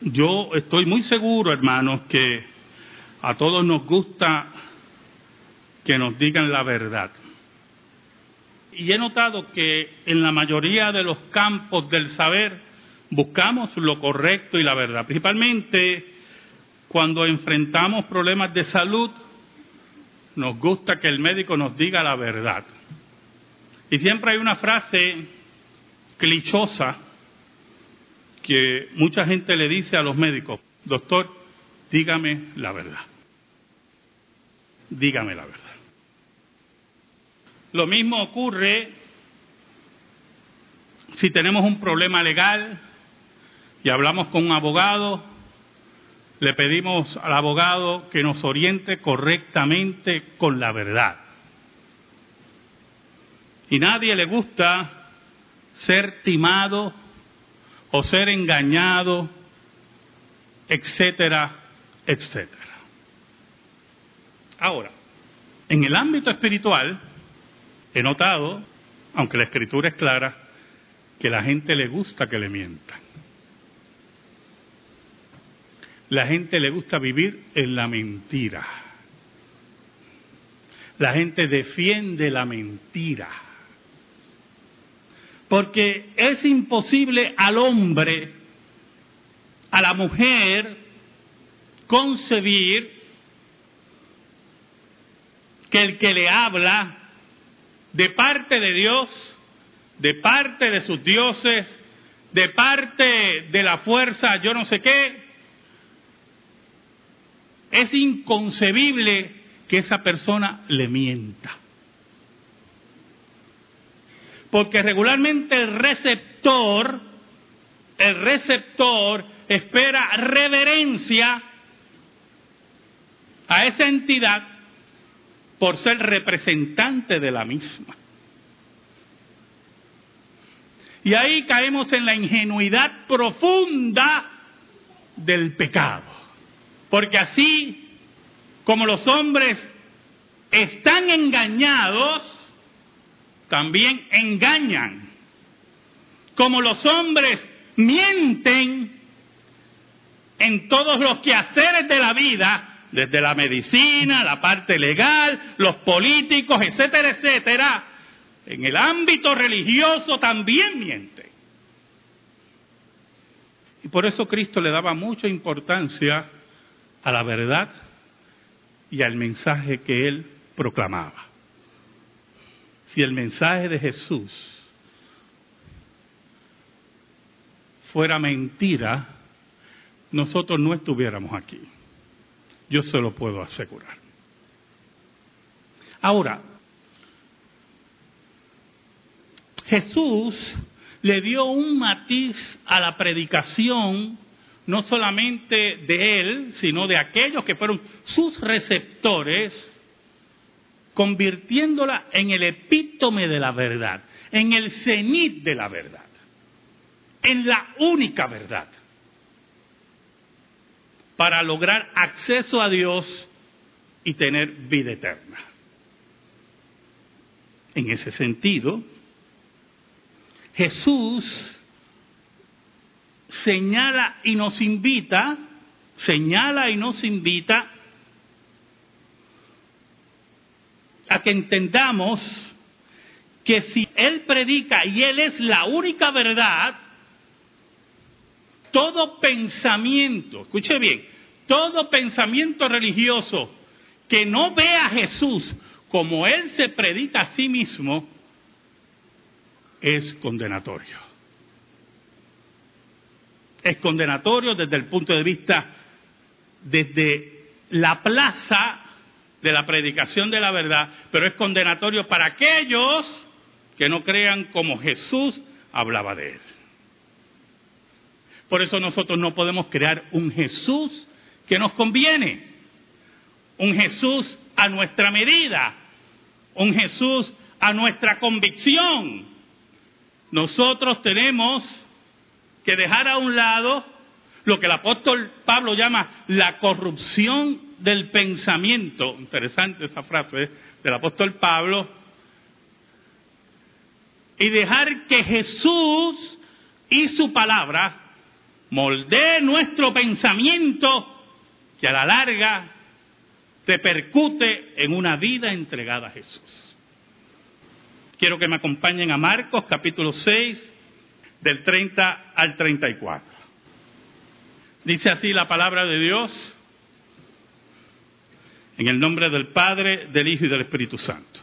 yo estoy muy seguro, hermanos, que a todos nos gusta que nos digan la verdad. Y he notado que en la mayoría de los campos del saber buscamos lo correcto y la verdad, principalmente cuando enfrentamos problemas de salud, nos gusta que el médico nos diga la verdad. Y siempre hay una frase clichosa que mucha gente le dice a los médicos, doctor, dígame la verdad. Dígame la verdad. Lo mismo ocurre si tenemos un problema legal y hablamos con un abogado, le pedimos al abogado que nos oriente correctamente con la verdad. Y nadie le gusta ser timado o ser engañado, etcétera, etcétera. Ahora, en el ámbito espiritual, he notado, aunque la escritura es clara, que la gente le gusta que le mientan. La gente le gusta vivir en la mentira. La gente defiende la mentira. Porque es imposible al hombre, a la mujer, concebir que el que le habla de parte de Dios, de parte de sus dioses, de parte de la fuerza, yo no sé qué, es inconcebible que esa persona le mienta. Porque regularmente el receptor, el receptor espera reverencia a esa entidad por ser representante de la misma. Y ahí caemos en la ingenuidad profunda del pecado. Porque así como los hombres están engañados, también engañan. Como los hombres mienten en todos los quehaceres de la vida, desde la medicina, la parte legal, los políticos, etcétera, etcétera, en el ámbito religioso también miente. Y por eso Cristo le daba mucha importancia a la verdad y al mensaje que él proclamaba. Si el mensaje de Jesús fuera mentira, nosotros no estuviéramos aquí. Yo se lo puedo asegurar. Ahora, Jesús le dio un matiz a la predicación, no solamente de él, sino de aquellos que fueron sus receptores, convirtiéndola en el epítome de la verdad, en el cenit de la verdad, en la única verdad para lograr acceso a Dios y tener vida eterna. En ese sentido, Jesús señala y nos invita, señala y nos invita a que entendamos que si Él predica y Él es la única verdad, todo pensamiento, escuche bien, todo pensamiento religioso que no ve a Jesús como Él se predica a sí mismo, es condenatorio. Es condenatorio desde el punto de vista, desde la plaza de la predicación de la verdad, pero es condenatorio para aquellos que no crean como Jesús hablaba de él. Por eso nosotros no podemos crear un Jesús que nos conviene, un Jesús a nuestra medida, un Jesús a nuestra convicción. Nosotros tenemos que dejar a un lado lo que el apóstol Pablo llama la corrupción del pensamiento. Interesante esa frase del apóstol Pablo. Y dejar que Jesús y su palabra moldee nuestro pensamiento que a la larga repercute en una vida entregada a Jesús. Quiero que me acompañen a Marcos capítulo 6 del 30 al 34. Dice así la palabra de Dios en el nombre del Padre, del Hijo y del Espíritu Santo.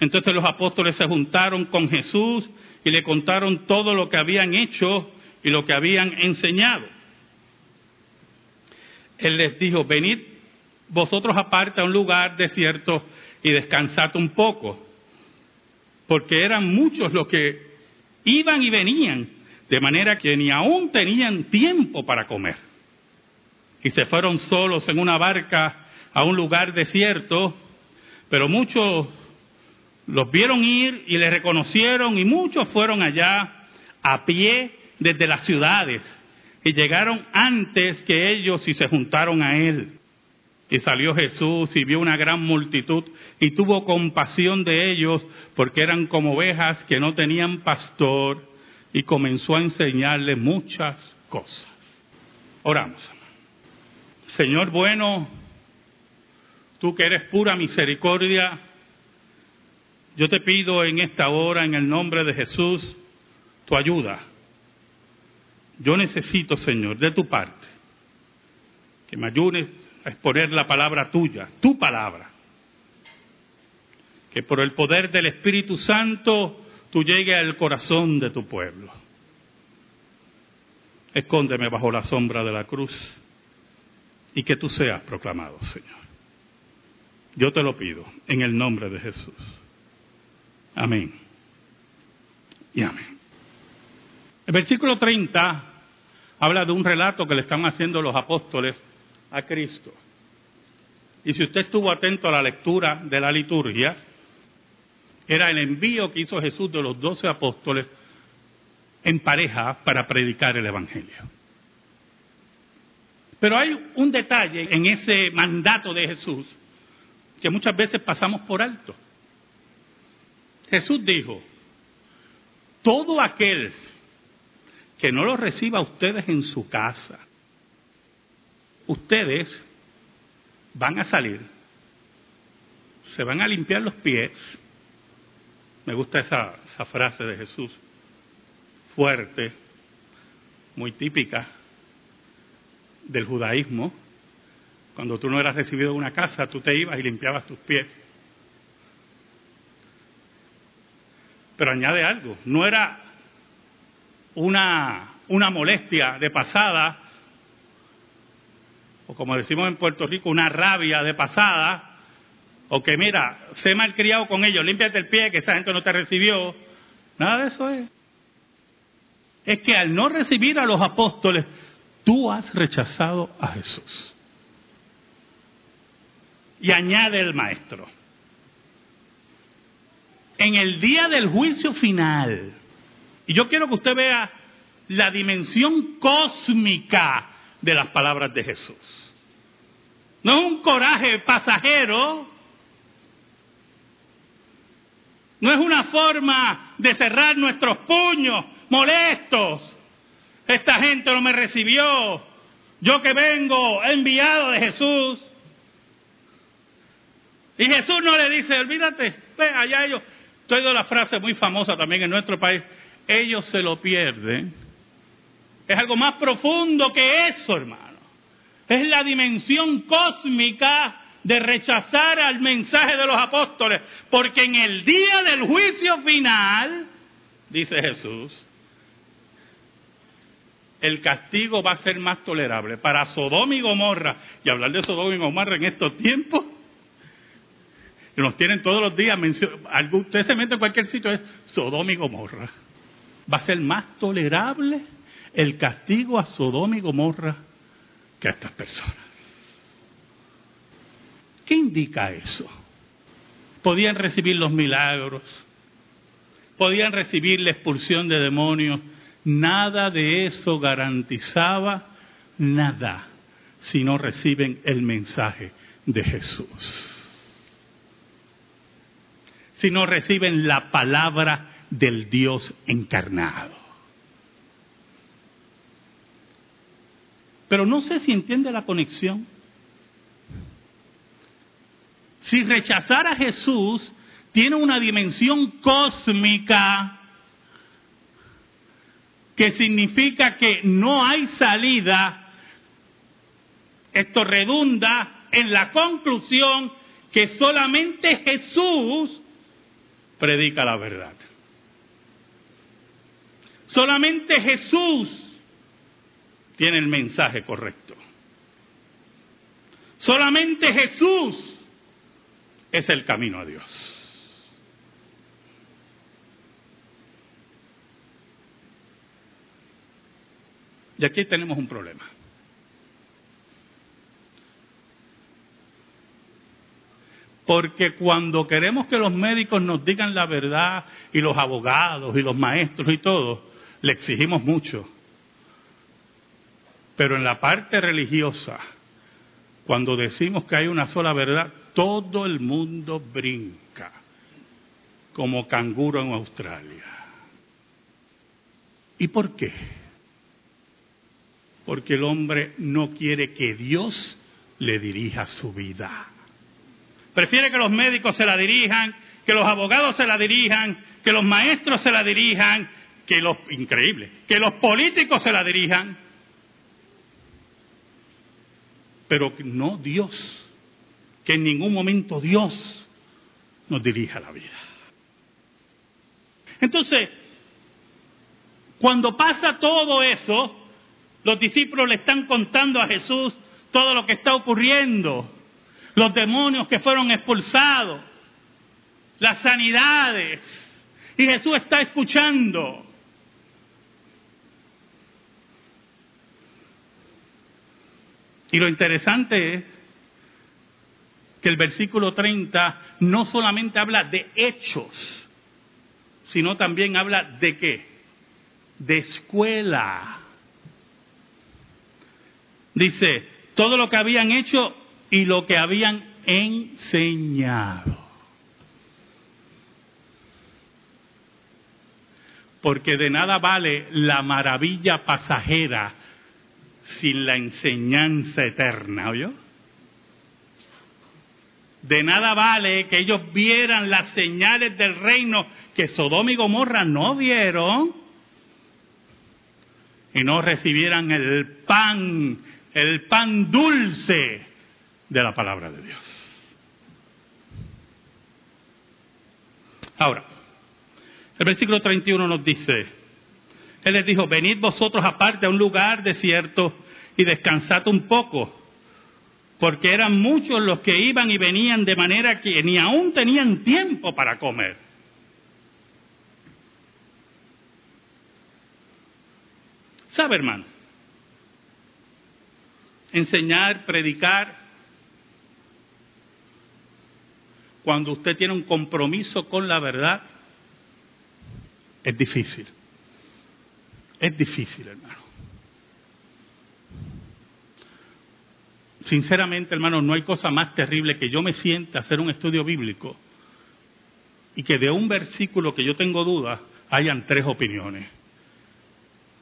Entonces los apóstoles se juntaron con Jesús y le contaron todo lo que habían hecho y lo que habían enseñado. Él les dijo, venid vosotros aparte a un lugar desierto y descansad un poco, porque eran muchos los que iban y venían, de manera que ni aún tenían tiempo para comer. Y se fueron solos en una barca a un lugar desierto, pero muchos los vieron ir y le reconocieron y muchos fueron allá a pie desde las ciudades y llegaron antes que ellos y se juntaron a él. Y salió Jesús y vio una gran multitud y tuvo compasión de ellos porque eran como ovejas que no tenían pastor y comenzó a enseñarles muchas cosas. Oramos. Señor bueno, tú que eres pura misericordia, yo te pido en esta hora, en el nombre de Jesús, tu ayuda. Yo necesito, Señor, de tu parte, que me ayudes a exponer la palabra tuya, tu palabra. Que por el poder del Espíritu Santo tú llegues al corazón de tu pueblo. Escóndeme bajo la sombra de la cruz y que tú seas proclamado, Señor. Yo te lo pido en el nombre de Jesús. Amén. Y amén. El versículo 30 habla de un relato que le están haciendo los apóstoles a Cristo. Y si usted estuvo atento a la lectura de la liturgia, era el envío que hizo Jesús de los doce apóstoles en pareja para predicar el Evangelio. Pero hay un detalle en ese mandato de Jesús que muchas veces pasamos por alto. Jesús dijo, todo aquel que no lo reciba a ustedes en su casa, ustedes van a salir, se van a limpiar los pies. Me gusta esa, esa frase de Jesús, fuerte, muy típica del judaísmo. Cuando tú no eras recibido en una casa, tú te ibas y limpiabas tus pies. Pero añade algo, no era una, una molestia de pasada, o como decimos en Puerto Rico, una rabia de pasada, o que mira, sé malcriado con ellos, límpiate el pie, que esa gente no te recibió. Nada de eso es. Es que al no recibir a los apóstoles, tú has rechazado a Jesús. Y añade el maestro en el día del juicio final. Y yo quiero que usted vea la dimensión cósmica de las palabras de Jesús. No es un coraje pasajero, no es una forma de cerrar nuestros puños molestos. Esta gente no me recibió, yo que vengo enviado de Jesús. Y Jesús no le dice, olvídate, ve allá ellos, Estoy de la frase muy famosa también en nuestro país, ellos se lo pierden. Es algo más profundo que eso, hermano. Es la dimensión cósmica de rechazar al mensaje de los apóstoles, porque en el día del juicio final, dice Jesús, el castigo va a ser más tolerable para Sodoma y Gomorra. Y hablar de Sodoma y Gomorra en estos tiempos que nos tienen todos los días, usted se mete en cualquier sitio, es Sodoma y Gomorra. Va a ser más tolerable el castigo a Sodoma y Gomorra que a estas personas. ¿Qué indica eso? Podían recibir los milagros, podían recibir la expulsión de demonios, nada de eso garantizaba nada si no reciben el mensaje de Jesús si no reciben la palabra del Dios encarnado. Pero no sé si entiende la conexión. Si rechazar a Jesús tiene una dimensión cósmica que significa que no hay salida, esto redunda en la conclusión que solamente Jesús predica la verdad. Solamente Jesús tiene el mensaje correcto. Solamente Jesús es el camino a Dios. Y aquí tenemos un problema. Porque cuando queremos que los médicos nos digan la verdad y los abogados y los maestros y todo, le exigimos mucho. Pero en la parte religiosa, cuando decimos que hay una sola verdad, todo el mundo brinca como canguro en Australia. ¿Y por qué? Porque el hombre no quiere que Dios le dirija su vida. Prefiere que los médicos se la dirijan, que los abogados se la dirijan, que los maestros se la dirijan, que los increíble, que los políticos se la dirijan pero no Dios. Que en ningún momento Dios nos dirija la vida. Entonces, cuando pasa todo eso, los discípulos le están contando a Jesús todo lo que está ocurriendo, los demonios que fueron expulsados, las sanidades, y Jesús está escuchando. Y lo interesante es que el versículo 30 no solamente habla de hechos, sino también habla de qué? De escuela. Dice, todo lo que habían hecho y lo que habían enseñado. Porque de nada vale la maravilla pasajera sin la enseñanza eterna, ¿oyó? De nada vale que ellos vieran las señales del reino que Sodoma y Gomorra no vieron y no recibieran el pan, el pan dulce de la palabra de Dios. Ahora, el versículo 31 nos dice, él les dijo, venid vosotros aparte a un lugar desierto y descansad un poco, porque eran muchos los que iban y venían de manera que ni aún tenían tiempo para comer. ¿Sabe, hermano? Enseñar, predicar, cuando usted tiene un compromiso con la verdad, es difícil. Es difícil, hermano. Sinceramente, hermano, no hay cosa más terrible que yo me sienta a hacer un estudio bíblico y que de un versículo que yo tengo dudas hayan tres opiniones.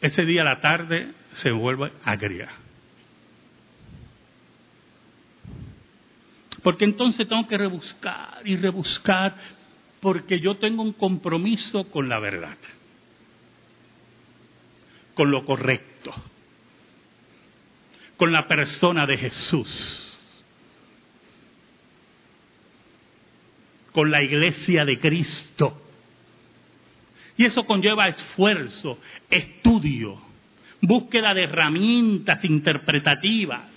Ese día a la tarde se vuelve agria. Porque entonces tengo que rebuscar y rebuscar porque yo tengo un compromiso con la verdad con lo correcto, con la persona de Jesús, con la iglesia de Cristo. Y eso conlleva esfuerzo, estudio, búsqueda de herramientas interpretativas.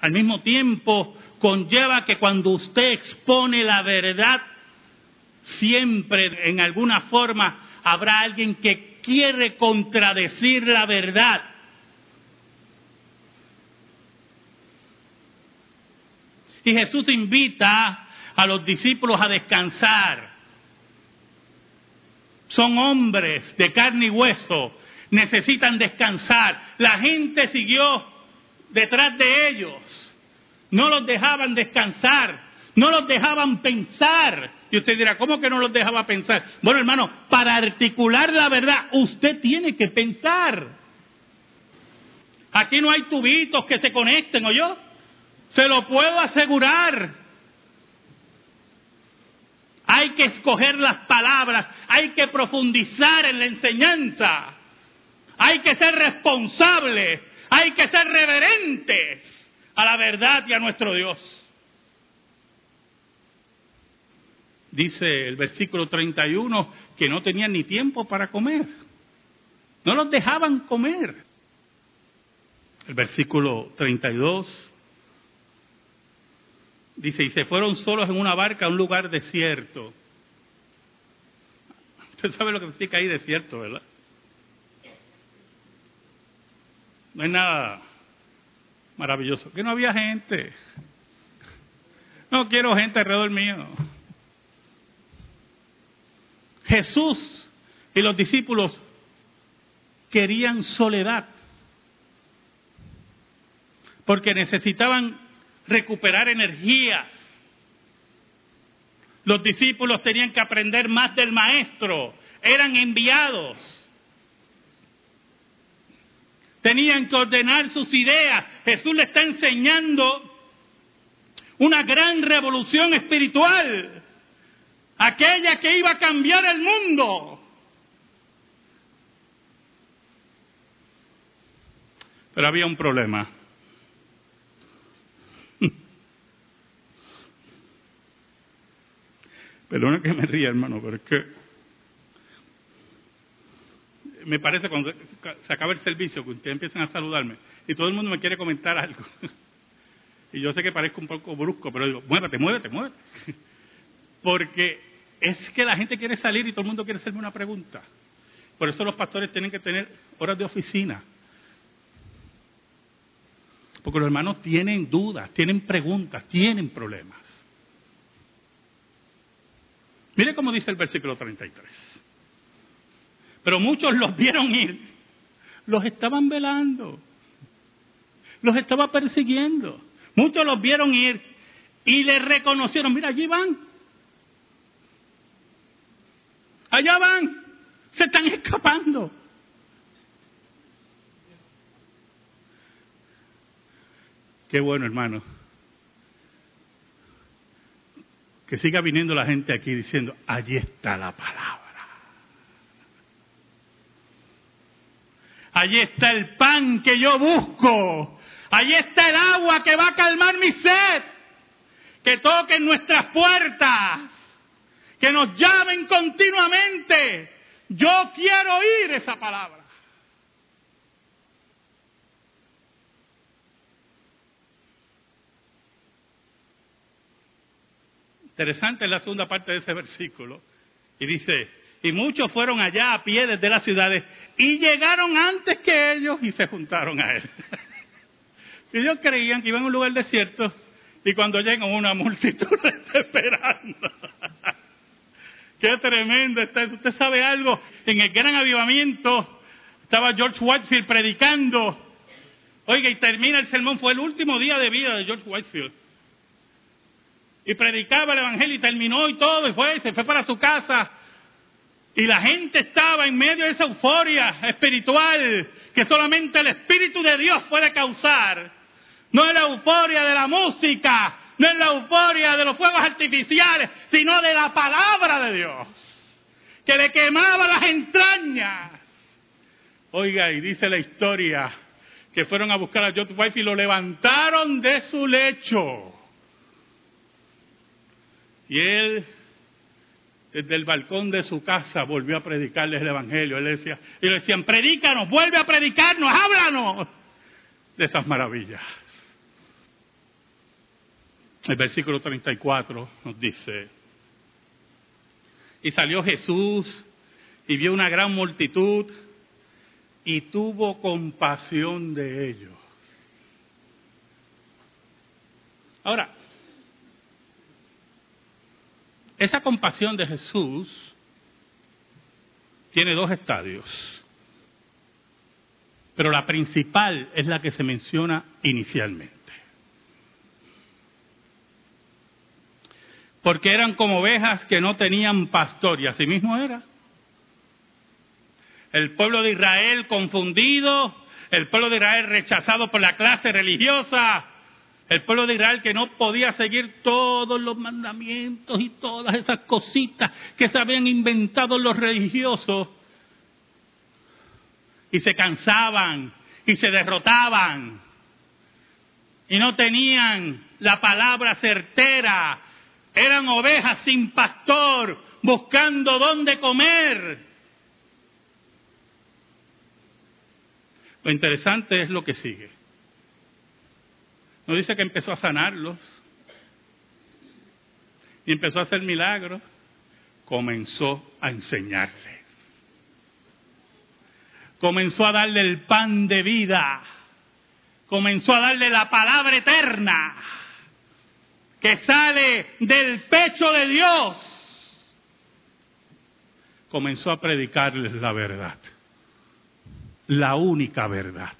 Al mismo tiempo, conlleva que cuando usted expone la verdad, siempre en alguna forma habrá alguien que quiere contradecir la verdad. Y Jesús invita a los discípulos a descansar. Son hombres de carne y hueso, necesitan descansar. La gente siguió detrás de ellos, no los dejaban descansar, no los dejaban pensar Y usted dirá, ¿cómo que no los dejaba pensar? Bueno, hermano, para articular la verdad, usted tiene que pensar. Aquí no hay tubitos que se conecten, ¿o yo? Se lo puedo asegurar. Hay que escoger las palabras, hay que profundizar en la enseñanza, hay que ser responsables, hay que ser reverentes a la verdad y a nuestro Dios. Dice el versículo 31 que no tenían ni tiempo para comer. No los dejaban comer. El versículo 32 dice, y se fueron solos en una barca a un lugar desierto. Usted sabe lo que significa ahí desierto, ¿verdad? No hay nada maravilloso. Que no había gente. No quiero gente alrededor mío. Jesús y los discípulos querían soledad porque necesitaban recuperar energías. Los discípulos tenían que aprender más del maestro, eran enviados. Tenían que ordenar sus ideas. Jesús le está enseñando una gran revolución espiritual aquella que iba a cambiar el mundo. Pero había un problema. Perdona que me ría, hermano, pero es que me parece cuando se acaba el servicio que ustedes empiezan a saludarme y todo el mundo me quiere comentar algo. Y yo sé que parezco un poco brusco, pero digo, muévete, muévete, muévete. Porque es que la gente quiere salir y todo el mundo quiere hacerme una pregunta. Por eso los pastores tienen que tener horas de oficina. Porque los hermanos tienen dudas, tienen preguntas, tienen problemas. Mire cómo dice el versículo 33. Pero muchos los vieron ir, los estaban velando, los estaba persiguiendo. Muchos los vieron ir y le reconocieron, mira, allí van, Allá van, se están escapando. Qué bueno, hermano. Que siga viniendo la gente aquí diciendo, allí está la palabra. Allí está el pan que yo busco. Allí está el agua que va a calmar mi sed. Que toquen nuestras puertas que nos llamen continuamente. Yo quiero oír esa palabra. Interesante es la segunda parte de ese versículo. Y dice, y muchos fueron allá a pie desde las ciudades y llegaron antes que ellos y se juntaron a él. ellos creían que iban a un lugar desierto y cuando llegan una multitud está esperando. Qué tremendo está eso. Usted sabe algo, en el gran avivamiento estaba George Whitefield predicando. Oiga, y termina el sermón, fue el último día de vida de George Whitefield. Y predicaba el Evangelio y terminó y todo, y fue, se fue para su casa. Y la gente estaba en medio de esa euforia espiritual que solamente el Espíritu de Dios puede causar. No es la euforia de la música, no es la euforia de los fuegos artificiales, sino de la palabra de Dios, que le quemaba las entrañas. Oiga, y dice la historia que fueron a buscar a George Wife y lo levantaron de su lecho. Y él, desde el balcón de su casa, volvió a predicarles el Evangelio. Él decía, y le decían, predícanos, vuelve a predicarnos, háblanos de esas maravillas. El versículo 34 nos dice, y salió Jesús y vio una gran multitud y tuvo compasión de ellos. Ahora, esa compasión de Jesús tiene dos estadios, pero la principal es la que se menciona inicialmente. porque eran como ovejas que no tenían pastor, y así mismo era. El pueblo de Israel confundido, el pueblo de Israel rechazado por la clase religiosa, el pueblo de Israel que no podía seguir todos los mandamientos y todas esas cositas que se habían inventado los religiosos. Y se cansaban y se derrotaban. Y no tenían la palabra certera. Eran ovejas sin pastor buscando dónde comer. Lo interesante es lo que sigue. No dice que empezó a sanarlos. Y empezó a hacer milagros, comenzó a enseñarles. Comenzó a darle el pan de vida, comenzó a darle la palabra eterna. Que sale del pecho de Dios. Comenzó a predicarles la verdad, la única verdad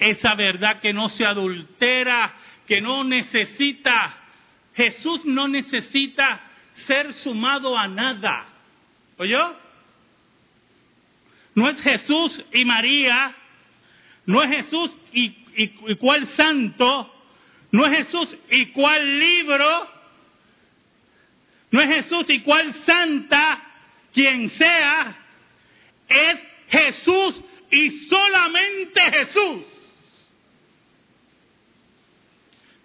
esa verdad que no se adultera, que no necesita, Jesús no necesita ser sumado a nada. ¿Oyó? No es Jesús y María, no es Jesús y, y cuál santo, no es Jesús y cuál libro, no es Jesús y cuál santa, quien sea, es Jesús y solamente Jesús.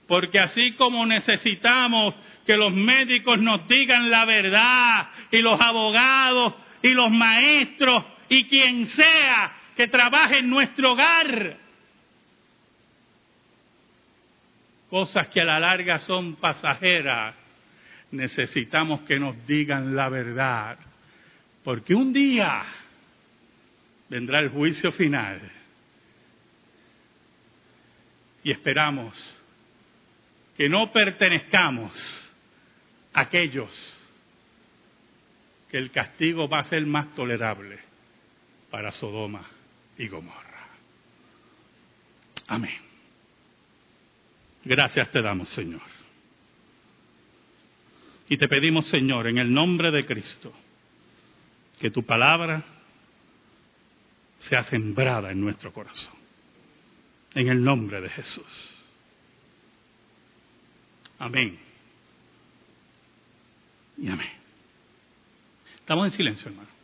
Porque así como necesitamos que los médicos nos digan la verdad y los abogados y los maestros y quien sea que trabaje en nuestro hogar, cosas que a la larga son pasajeras, necesitamos que nos digan la verdad. Porque un día vendrá el juicio final y esperamos que no pertenezcamos a aquellos que el castigo va a ser más tolerable para Sodoma y Gomorra. Amén. Gracias te damos, Señor. Y te pedimos, Señor, en el nombre de Cristo, que tu palabra sea sembrada en nuestro corazón. En el nombre de Jesús. Amén. Y amén. Estamos en silencio, hermano.